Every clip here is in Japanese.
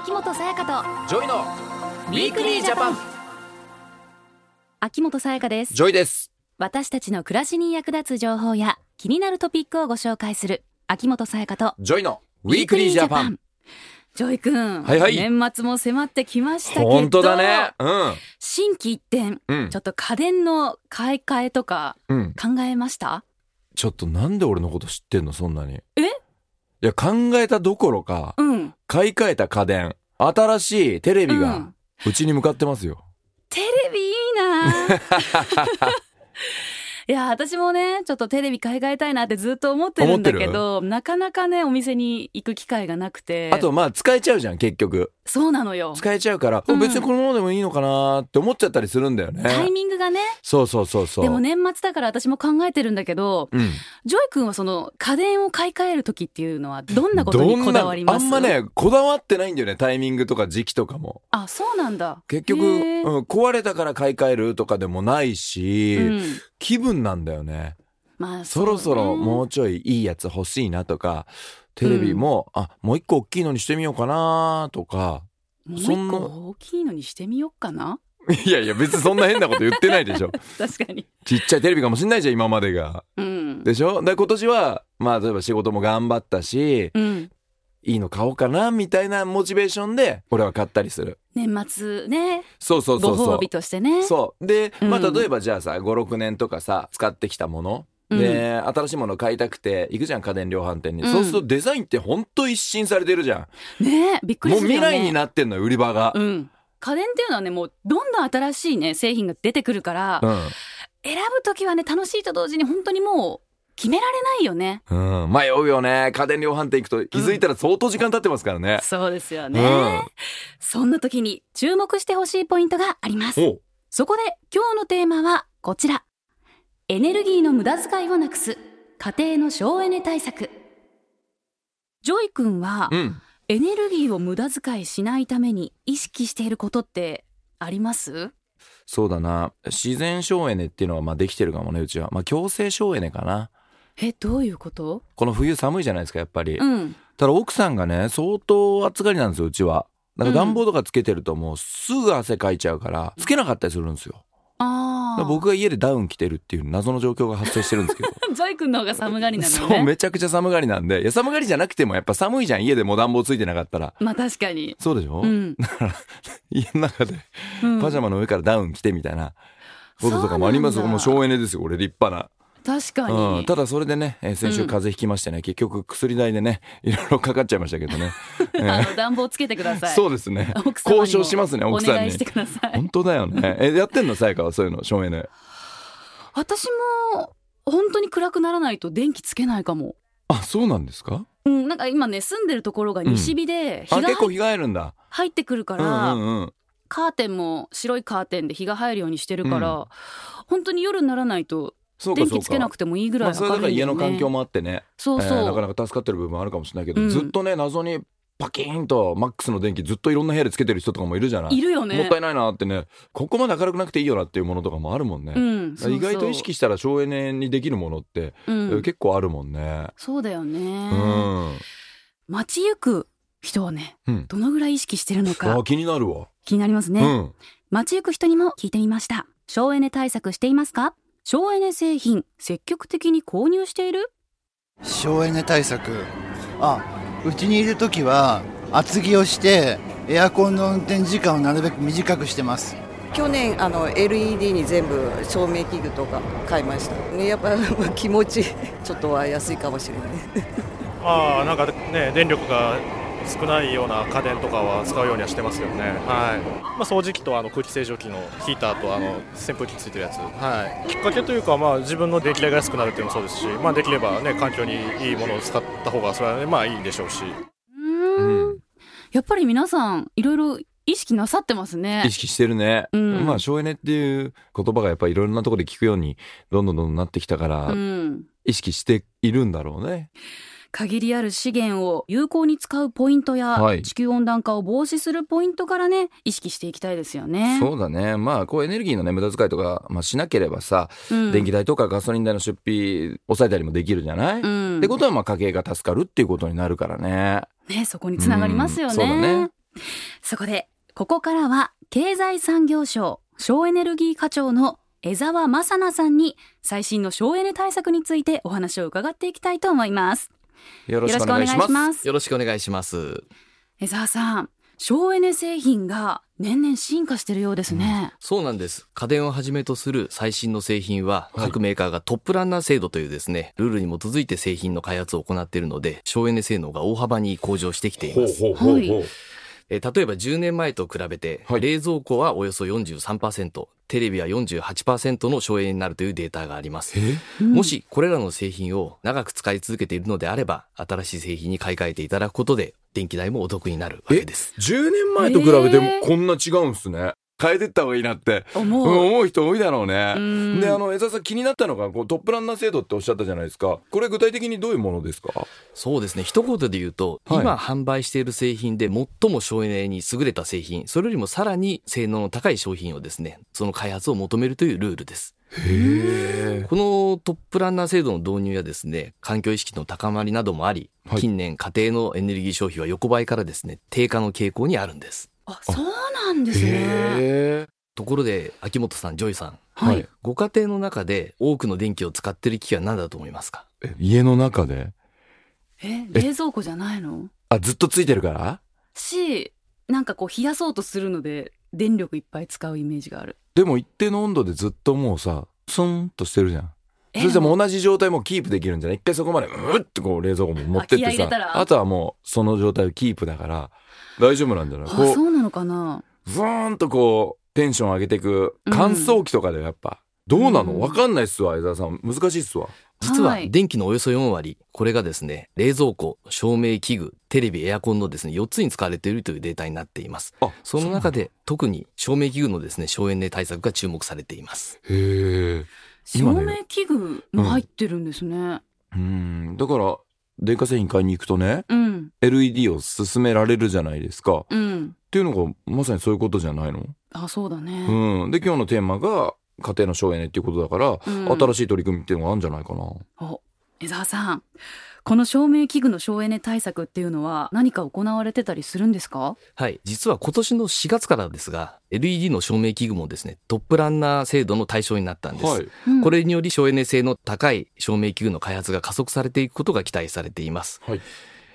秋元才加とジョイのウィークリージャパン。秋元さやかです。ジョイです。私たちの暮らしに役立つ情報や気になるトピックをご紹介する秋元さやかとジョイのウィークリージャパン。ジョイ君、はいはい。年末も迫ってきましたけど本当だね。うん。心機一転うん。ちょっと家電の買い替えとかうん。考えました？ちょっとなんで俺のこと知ってんのそんなに。え？いや考えたどころかうん。買い替えた家電新しいテレビがうちに向かってますよ、テレビいいな いや私もねちょっとテレビ買い替えたいなってずっと思ってるんだけどなかなかねお店に行く機会がなくて。あとまあ使えちゃうじゃん結局。そうなのよ。使えちゃうから、うん。別にこのままでもいいのかなって思っちゃったりするんだよね。タイミングがね。そうそうそうそう。でも年末だから私も考えてるんだけどうん。ジョイ君はその家電を買い替える時っていうのはどんなことにこだわります？あんまねこだわってないんだよねタイミングとか時期とかも。あそうなんだ。結局、うん、壊れたから買い替えるとかでもないし、うん気分なんだよね。まあそろそろもううちょいいいやつ欲しいなとかテレビも、あもう一個大きいのにしてみようかなとかねもうそんな一個大きいのにしてみようかな？いやいや別にそんな変なこと言ってないでしょ。確かに。ちっちゃいテレビかもしんないじゃん今までが。うん。でしょ？で今年はまあ例えば仕事も頑張ったしうんいいの買おうかなみたいなモチベーションで俺は買ったりする。年末ね。そうそうそうそう。ご褒美としてね。そう。で、まあ、うん。例えばじゃあさ56年とかさ使ってきたもの。で、新しいもの買いたくて行くじゃん家電量販店に、うん。そうするとデザインってほんと一新されてるじゃねえびっくんもうりするよね。未来になってんのよ売り場が、うん。家電っていうのはねもうどんどん新しいね製品が出てくるから、うん。選ぶ時はね楽しいと同時に本当にもう決められないよね。うん、迷うよね。家電量販店行くと気づいたら相当時間経ってますからね、そうですよね、うん。そんな時に注目してほしいポイントがあります。おそこで今日のテーマはこちら。エネルギーの無駄遣いをなくす。家庭の省エネ対策。ジョイ君はうん。エネルギーを無駄遣いしないために意識していることってあります？そうだな。自然省エネっていうのはまあできてるかもねうちは。まあ強制省エネかなえどういうこと？この冬寒いじゃないですかやっぱり、うん。ただ奥さんがね相当暑がりなんですようちは。だから暖房とかつけてるともうすぐ汗かいちゃうからつけなかったりするんですよ。あ僕が家でダウン着てるっていう謎の状況が発生してるんですけど。ジョイ君の方が寒がりなのそうねめちゃくちゃ寒がりなんで。いや寒がりじゃなくてもやっぱ寒いじゃん家でも暖房ついてなかったら。まあ確かに。そうでしょ、うん、家の中でうん。パジャマの上からダウン着てみたいなこととかもありますうもう省エネですよ俺立派な確かに、うん、ただそれでね、えー先週風邪ひきましてね、結局薬代でね いろいろかかっちゃいましたけどね、えー。あの暖房つけてください。そうですね。交渉しますね奥さんに。お願いしてください。本当だよね。えやってんの才加はそういうの省エネ私も本当に暗くならないと電気つけないかも。あそうなんですか？うん、なんか今ね住んでるところが西日で日があ結構日が入るんだ。入ってくるかうら、んうんうん。カーテンも白いカーテンで日が入るようにしてるから、本当に夜にならないと電気つけなくてもいいぐらいまあそれだから家の環境もあってね。そうそう、えーなかなか助かってる部分あるかもしれないけど、うん。ずっとね謎にパキーンとマックスの電気ずっといろんな部屋でつけてる人とかもいるじゃない。いるよね。もったいないなってね。ここまで明るくなくていいよなっていうものとかもあるもんね、うん、そうそう。意外と意識したら省エネにできるものって、うん、結構あるもんね。そうだよね、うん、街行く人はねうん、どのぐらい意識してるのか。あ気になるわ、気になりますね、うん。街行く人にも聞いてみました。省エネ対策していますか？省エネ製品積極的に購入している？省エネ対策。あうちにいる時は厚着をしてエアコンの運転時間をなるべく短くしてます。去年あの LED に全部照明器具とか買いました、ね、やっぱ 気持ちちょっとは安いかもしれない。ああなんかね電力が少ないような家電とかは使うようにはしてますよね。はい。まあ掃除機とあの空気清浄機のヒーターとあの扇風機ついてるやつ。はい。きっかけというかまあ自分の電気代が安くなるっていうのもそうですしまあできればね環境にいいものを使った方がそれはねまあいいんでしょうし。うーん。やっぱり皆さんいろいろ意識なさってますね。意識してるね、うん。まあ省エネっていう言葉がやっぱりいろんなところで聞くようにどんどんどんどんなってきたから、うん。意識しているんだろうね限りある資源を有効に使うポイントや、はい。地球温暖化を防止するポイントからね意識していきたいですよね。そうだね。まあこうエネルギーのね無駄遣いとか、まあ、しなければさ、うん。電気代とかガソリン代の出費抑えたりもできるじゃない、うん。ってことはまあ家計が助かるっていうことになるからね。ねそこにつながりますよね。うん。そね。そこでここからは経済産業省省エネルギー課長の江沢正奈さんに最新の省エネ対策についてお話を伺っていきたいと思いますよろしくお願いしますよろしくお願いします。江沢さん省エネ製品が年々進化しているようですね、そうなんです。家電をはじめとする最新の製品は、はい各メーカーがトップランナー制度というですね、ルールに基づいて製品の開発を行っているので、省エネ性能が大幅に向上してきています。ほうほうほうほうえー例えば10年前と比べて、はい冷蔵庫はおよそ43%、テレビは48%の省エネになるというデータがあります。うんもしこれらの製品を長く使い続けているのであれば、新しい製品に買い替えていただくことで、電気代もお得になるわけです。10年前と比べてもこんな違うんすね。変えてった方がいいなって思う、思う人多いだろうね。うんで、あの、江澤さん気になったのが、こうトップランナー制度っておっしゃったじゃないですか。これ具体的にどういうものですか？そうですね。一言で言うと、はい今販売している製品で最も省エネに優れた製品、それよりもさらに性能の高い商品をですね、その開発を求めるというルールです。このトップランナー制度の導入やですね、環境意識の高まりなどもあり、はい近年家庭のエネルギー消費は横ばいからですね、低下の傾向にあるんです。あそうなんですね。ところで、秋元さん、ジョイさん、はい、ご家庭の中で多くの電気を使っている機器は何だと思いますか？え家の中で？え冷蔵庫じゃないの？あ、ずっとついてるから？しなんかこう冷やそうとするので電力いっぱい使うイメージがある。でも一定の温度でずっともうさ、スンとしてるじゃん。えそれじゃもう同じ状態もキープできるんじゃない？一回そこまでうってこう冷蔵庫も持ってってさ。あとはもうその状態をキープだから大丈夫なんじゃない？あこそうなのかな？うふーんとこうテンション上げていく乾燥機とかでやっぱ、どうなうん。のわかんないっすわ江澤さん。難しいっすわ。実ははい。電気のおよそ4割、これがですね、冷蔵庫、照明器具、テレビ、エアコンのですね、4つに使われているというデータになっています。あその中で特に照明器具のですね、省エネ対策が注目されています。へえ照明器具も入ってるんですね。うん。だから電化製品買いに行くとねうん、LED を勧められるじゃないですか。っうん、ていうのがまさにそういうことじゃないの？あそうだね、うん。で今日のテーマが家庭の省エネっていうことだから、うん。新しい取り組みっていうのがあるんじゃないかな。お江澤さんこの照明器具の省エネ対策っていうのは何か行われてたりするんですか？はい。実は今年の4月からですが、LED の照明器具もですね、トップランナー制度の対象になったんです。はいうんこれにより省エネ性の高い照明器具の開発が加速されていくことが期待されています。はい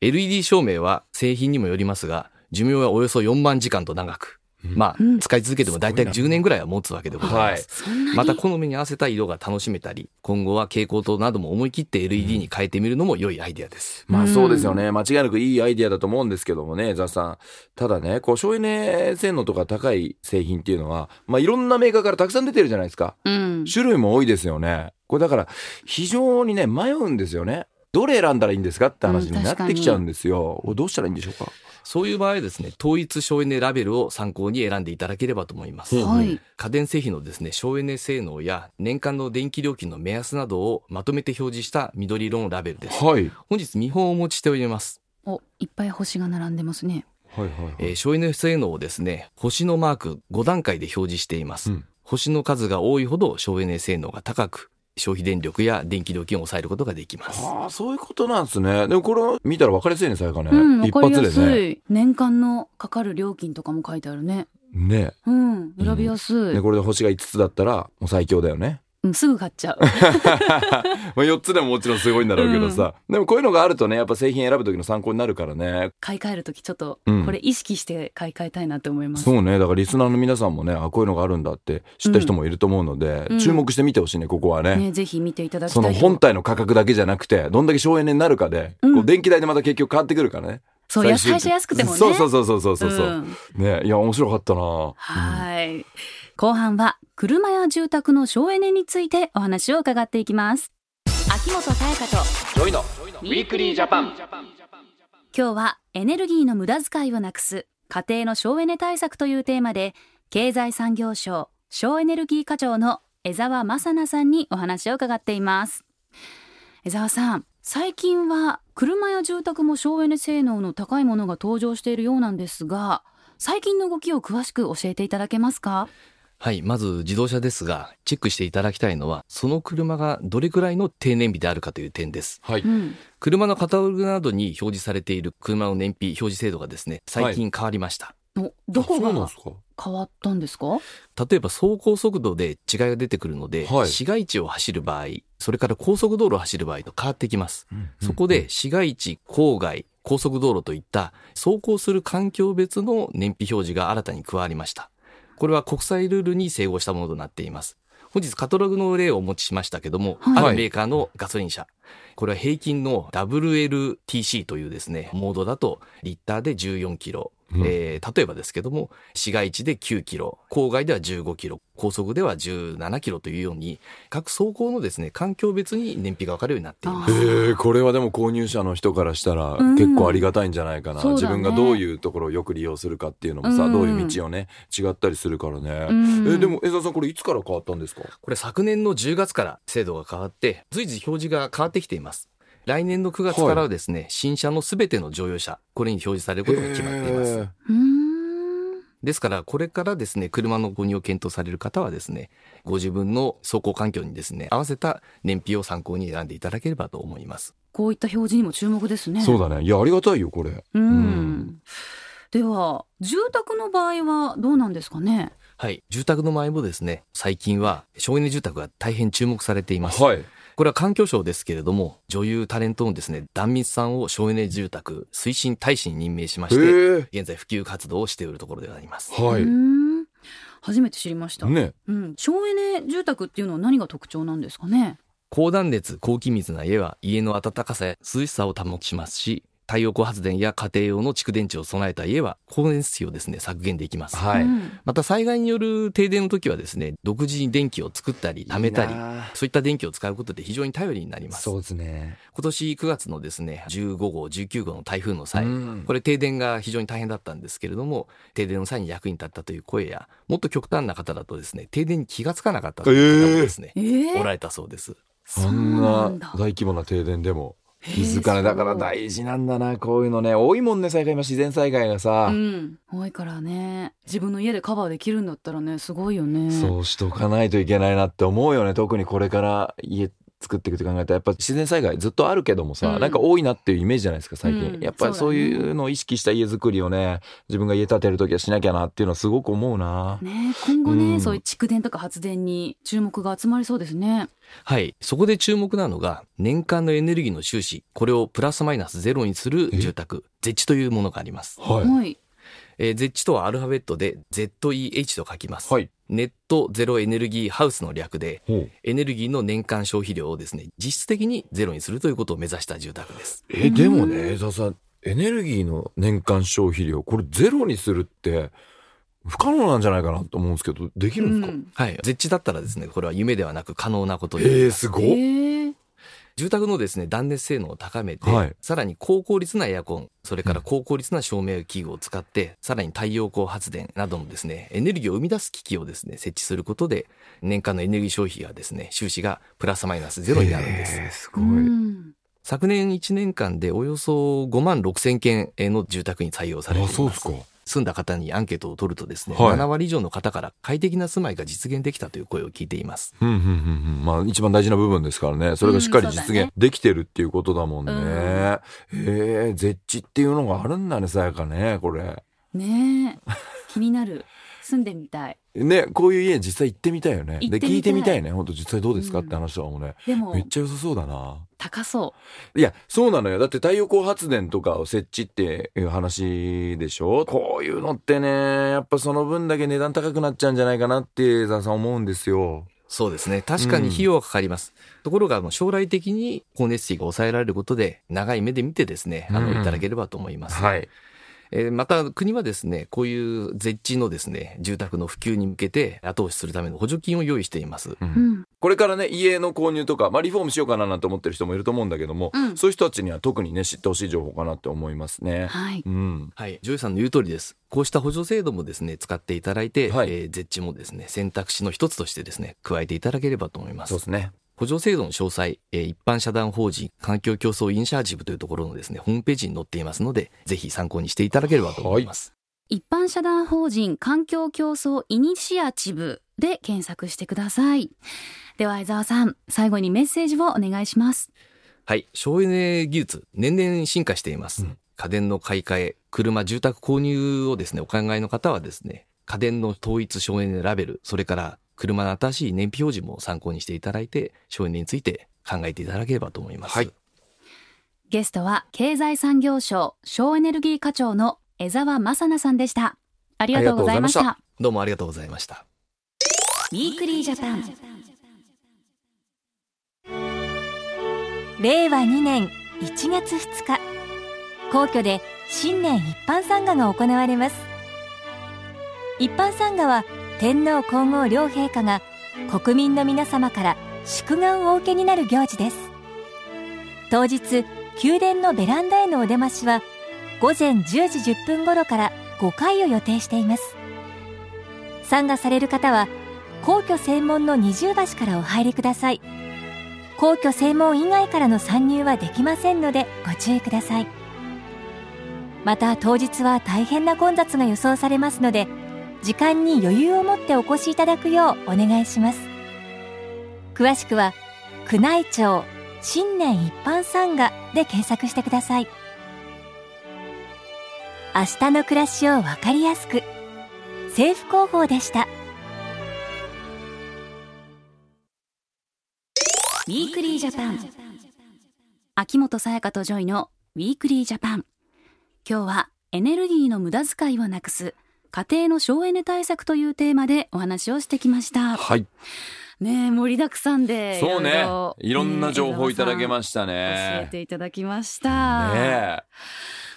LED 照明は製品にもよりますが、寿命はおよそ4万時間と長く、まあ、うん使い続けても大体10年ぐらいは持つわけでございます。また好みに合わせた色が楽しめたり、今後は蛍光灯なども思い切って LED に変えてみるのも良いアイデアです。まあそうですよね。間違いなくいいアイディアだと思うんですけどもね、ザさん。ただね、こう省エネ性能とか高い製品っていうのは、まあいろんなメーカーからたくさん出てるじゃないですか。うん種類も多いですよね。これだから非常にね、迷うんですよね。どれ選んだらいいんですかって話になってきちゃうんですよ。これどうしたらいいんでしょうか？そういう場合はですね、統一省エネラベルを参考に選んでいただければと思います。うんはい家電製品のですね、省エネ性能や年間の電気料金の目安などをまとめて表示した緑色のラベルです。はい。本日見本をお持ちしております。おいっぱい星が並んでますねはいはい、えー省エネ性能をですね、星のマーク5段階で表示しています。うん星の数が多いほど省エネ性能が高く、消費電力や電気料金を抑えることができます。ああ、そういうことなんですね。でもこれ見たら分かりやすいね、さやかね。うんわ一かりやす発でね。い、年間のかかる料金とかも書いてあるねね。うん選びやすい、で、これで星が5つだったら、もう最強だよね。うん、すぐ買っちゃう。まあ4つでももちろんすごいんだろうけどさ、でもこういうのがあるとねやっぱ製品選ぶ時の参考になるからね。買い替える時ちょっとうん。これ意識して買い替えたいなって思います、そうね。だからリスナーの皆さんもねあこういうのがあるんだって知った人もいると思うので、うん。注目してみてほしいねここはね。ねぜひ見ていただきたそいとの本体の価格だけじゃなくてどんだけ省エネになるかで、うん。こう電気代でまた結局変わってくるからね。そう最初安くてもねそうそうそうそうそうそう、うんねいや面白かったなはい後半は車や住宅の省エネについてお話を伺っていきます。秋元才加とジョイのウィークリージャパン。今日はエネルギーの無駄遣いをなくす家庭の省エネ対策というテーマで経済産業省省エネルギー課長の江沢正奈さんにお話を伺っています。江沢さん最近は車や住宅も省エネ性能の高いものが登場しているようなんですが最近の動きを詳しく教えていただけますか？はい。まず自動車ですが、チェックしていただきたいのは、その車がどれくらいの低燃費であるかという点です。はい、うん車のカタログなどに表示されている車の燃費表示制度がですね、最近変わりました。おどこがそうなんですか？変わったんですか？例えば走行速度で違いが出てくるので、はい市街地を走る場合、それから高速道路を走る場合と変わってきます。そこで市街地、郊外、高速道路といった走行する環境別の燃費表示が新たに加わりました。これは国際ルールに整合したものとなっています。本日カタログの例をお持ちしましたけども、はいあるメーカーのガソリン車。これは平均の WLTC というですね、モードだとリッターで14キロ。うん。えー例えばですけども、市街地で9キロ、郊外では15キロ、高速では17キロというように、各走行のですね、環境別に燃費が分かるようになっています。えー、これはでも購入者の人からしたらうん。結構ありがたいんじゃないかな、そうだね。自分がどういうところをよく利用するかっていうのもさ、うん。どういう道をね違ったりするからね、うん。えでも江澤さんこれいつから変わったんですか？これ昨年の10月から制度が変わって、随時表示が変わってきています。来年の9月からはですね、新車のすべての乗用車、これに表示されることが決まっています。ですから、これからですね、車の購入を検討される方はですね、ご自分の走行環境にですね、合わせた燃費を参考に選んでいただければと思います。こういった表示にも注目ですね。そうだね。いやありがたいよこれ。うん、うん。では住宅の場合はどうなんですかね？はい。住宅の場合もですね、最近は省エネ住宅が大変注目されています。はいこれは環境省ですけれども、女優タレントのですね、壇蜜さんを省エネ住宅推進大使に任命しまへして、え。現在普及活動をしているところであります。はい。初めて知りました、ね。うん、省エネ住宅っていうのは何が特徴なんですかね？高断熱、高気密な家は家の暖かさや涼しさを保ちますし、太陽光発電や家庭用の蓄電池を備えた家は光熱費をですね、削減できます。はい、うん。また災害による停電の時はですね、独自に電気を作ったり、貯めたりそういった電気を使うことで非常に頼りになります。そうですね。今年9月のですね、15号、19号の台風の際、うん。これ停電が非常に大変だったんですけれども、停電の際に役に立ったという声や、もっと極端な方だとですね、停電に気がつかなかったという方もですね、えー。おられたそうです。そんな大規模な停電でも気づかないだから大事なんだなこういうのね。多いもんね災害今自然災害がさ、うん、多いからね。自分の家でカバーできるんだったらねすごいよね。そうしとかないといけないなって思うよね。特にこれから家作っていくって考えたらやっぱ自然災害ずっとあるけどもさ、うん。なんか多いなっていうイメージじゃないですか最近、うん。やっぱりそういうのを意識した家づくりをね自分が家建てる時はしなきゃなっていうのはすごく思うな、ね今後ね、うん。そういう蓄電とか発電に注目が集まりそうですね。はい。そこで注目なのが、年間のエネルギーの収支、これをプラスマイナスゼロにする住宅、ゼッチというものがあります。はい、はいえー、ゼッチとはアルファベットで ZEH と書きます。はいネットゼロエネルギーハウスの略で、エネルギーの年間消費量をですね、実質的にゼロにするということを目指した住宅です。えでもね江澤さんエネルギーの年間消費量これゼロにするって不可能なんじゃないかなと思うんですけどできるんですか、うんはい。ゼッチだったらですね、これは夢ではなく可能なことえになります。ーすごっ、えー住宅のですね、断熱性能を高めて、はいさらに高効率なエアコン、それから高効率な照明器具を使って、さらに太陽光発電などのですね、エネルギーを生み出す機器をですね、設置することで、年間のエネルギー消費がですね、収支がプラスマイナスゼロになるんです。えーすごうい、ん昨年1年間でおよそ5万6千件の住宅に採用されています。あそうですか住んだ方にアンケートを取るとですね、はい。7割以上の方から快適な住まいが実現できたという声を聞いています。うんうんうんうんまあ一番大事な部分ですからね。それがしっかり実現できてるっていうことだもんね、うん。へえ絶地っていうのがあるんだねさやかねこれ。ねえ。気になる。住んでみたい。ねこういう家実際行ってみたいよね。で聞いてみたいね。本当実際どうですかうんって話とかもね、でもめっちゃ良さそうだな高そいやそうなのよ。だって太陽光発電とかを設置っていう話でしょ？こういうのってねやっぱその分だけ値段高くなっちゃうんじゃないかなって江澤さん思うんですよ。そうですね。確かに費用はかかります。ところが、あの将来的に光熱費が抑えられることで、長い目で見てですね、あの、うん。いただければと思います。はいえーまた、国はですね、こういう絶地のですね、住宅の普及に向けて後押しするための補助金を用意しています。うんこれからね家の購入とか、まあ、リフォームしようかななんて思ってる人もいると思うんだけども、うんそういう人たちには特にね知ってほしい情報かなって思いますね。はいうん、はい。ジョイさんの言う通りです。こうした補助制度もですね、使っていただいて、はいえー ZEHもですね、選択肢の一つとしてですね、加えていただければと思います。そうですね。補助制度の詳細、えー一般社団法人環境共創イニシアチブというところのですね、ホームページに載っていますので、ぜひ参考にしていただければと思います。一般社団法人環境共創イニシアチブで検索してくださいでは江澤さん最後にメッセージをお願いしますはい。省エネ技術、年々進化しています。家電の買い替え、車、住宅購入をですね、お考えの方はですね、家電の統一省エネラベル、それから車の新しい燃費表示も参考にしていただいて、省エネについて考えていただければと思います。はい。ゲストは経済産業省省エネルギー課長の江澤正奈さんでした。ありがとうございました。どうもありがとうございました。ウィークリージャパン。令和2年1月2日。皇居で新年一般参賀が行われます。一般参賀は天皇皇后両陛下が国民の皆様から祝賀をお受けになる行事です。当日宮殿のベランダへのお出ましは午前10時10分頃から5回を予定しています。参賀される方は皇居専門の二重橋からお入りください。皇居正門以外からの参入はできませんのでご注意ください。また当日は大変な混雑が予想されますので時間に余裕を持ってお越しいただくようお願いします。詳しくは宮内庁新年一般参賀で検索してください。明日の暮らしをわかりやすく。政府広報でした。ウィークリージャパン。秋元才加とジョイのウィークリージャパン。今日はエネルギーの無駄遣いをなくす家庭の省エネ対策というテーマでお話をしてきましたはい。ねえ盛りだくさんでそうねいろんな情報いただけましした教えね。ていただきました、ね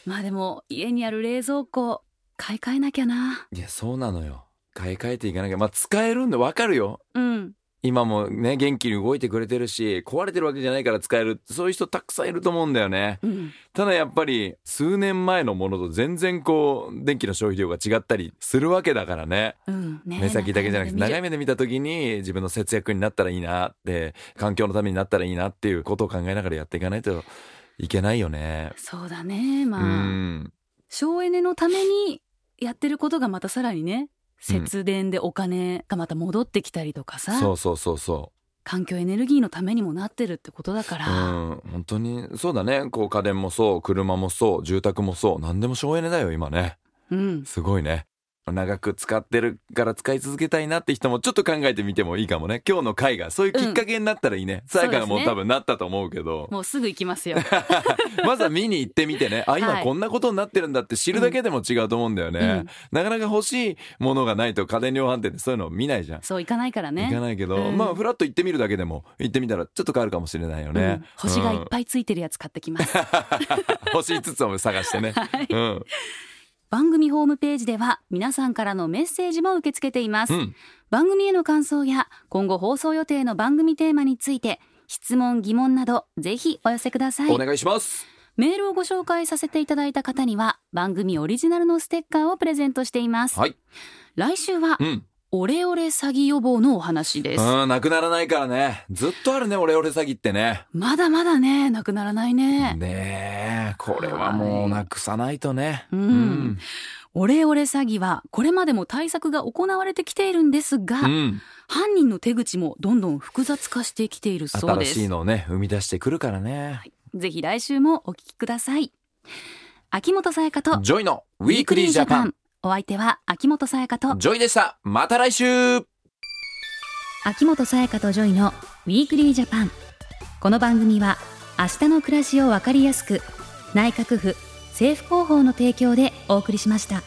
まあでも家にある冷蔵庫買い替えなきゃなえ。いや、そうなのよ。買い替えていかなきゃ。まあ、使えるんでわかるよ。うん今もね、元気に動いてくれてるし、壊れてるわけじゃないから使える。そういう人たくさんいると思うんだよね。うんただやっぱり、数年前のものと全然こう、電気の消費量が違ったりするわけだからね。うんねえ目先だけじゃなくて、長い目目で見た時に自分の節約になったらいいなって、環境のためになったらいいなっていうことを考えながらやっていかないといけないよね。そうだねまうあ、ん。省エネのためにやってることがまたさらにね節電でお金がまた戻ってきたりとかさ、そうそうそうそ環境エネルギーのためにもなってるってことだかう。うら、ん。本当に、そうだね。こう家電もそう、車もそう、住宅もそう、何でも省エネだよ、今ね。うん、すごいね。長く使ってるから使い続けたいなって人もちょっと考えてみてもいいかもね。今日の回がそういうきっかけになったらいいね。さやかがもう多分なったと思うけど。もうすぐ行きますよ まずは見に行ってみてね。あ、はい今こんなことになってるんだって知るだけでも違うと思うんだよね。うんなかなか欲しいものがないと家電量販店でそういうの見ないじゃん。そういかないからね行かないけど、うんまあフラッと行ってみるだけでも行ってみたらちょっと変わるかもしれないよね。うん星がいっい。ぱいついてるやつ買ってきます、星5つを探してね。うん。番組ホームページでは皆さんからのメッセージも受け付けています、うん。番組への感想や今後放送予定の番組テーマについて質問疑問などぜひお寄せくださいお願いします。メールをご紹介させていただいた方には番組オリジナルのステッカーをプレゼントしています、はい。来週はうん。オレオレ詐欺予防のお話ですうん、なくならないからね。ずっとあるね、オレオレ詐欺ってね。まだまだねなくならないね、ねえ、これはもうなくさないとね。うんオレオレ詐欺はこれまでも対策が行われてきているんですが、うん。犯人の手口もどんどん複雑化してきているそう新ですしいのをね、生み出してくるからね。ぜひ来週もお聞きください秋元才加とジョイのウィークリージャパン。お相手は秋元才加とジョイでした。また来週。秋元才加とジョイのウィークリージャパン。この番組は明日の暮らしをわかりやすく内閣府政府広報の提供でお送りしました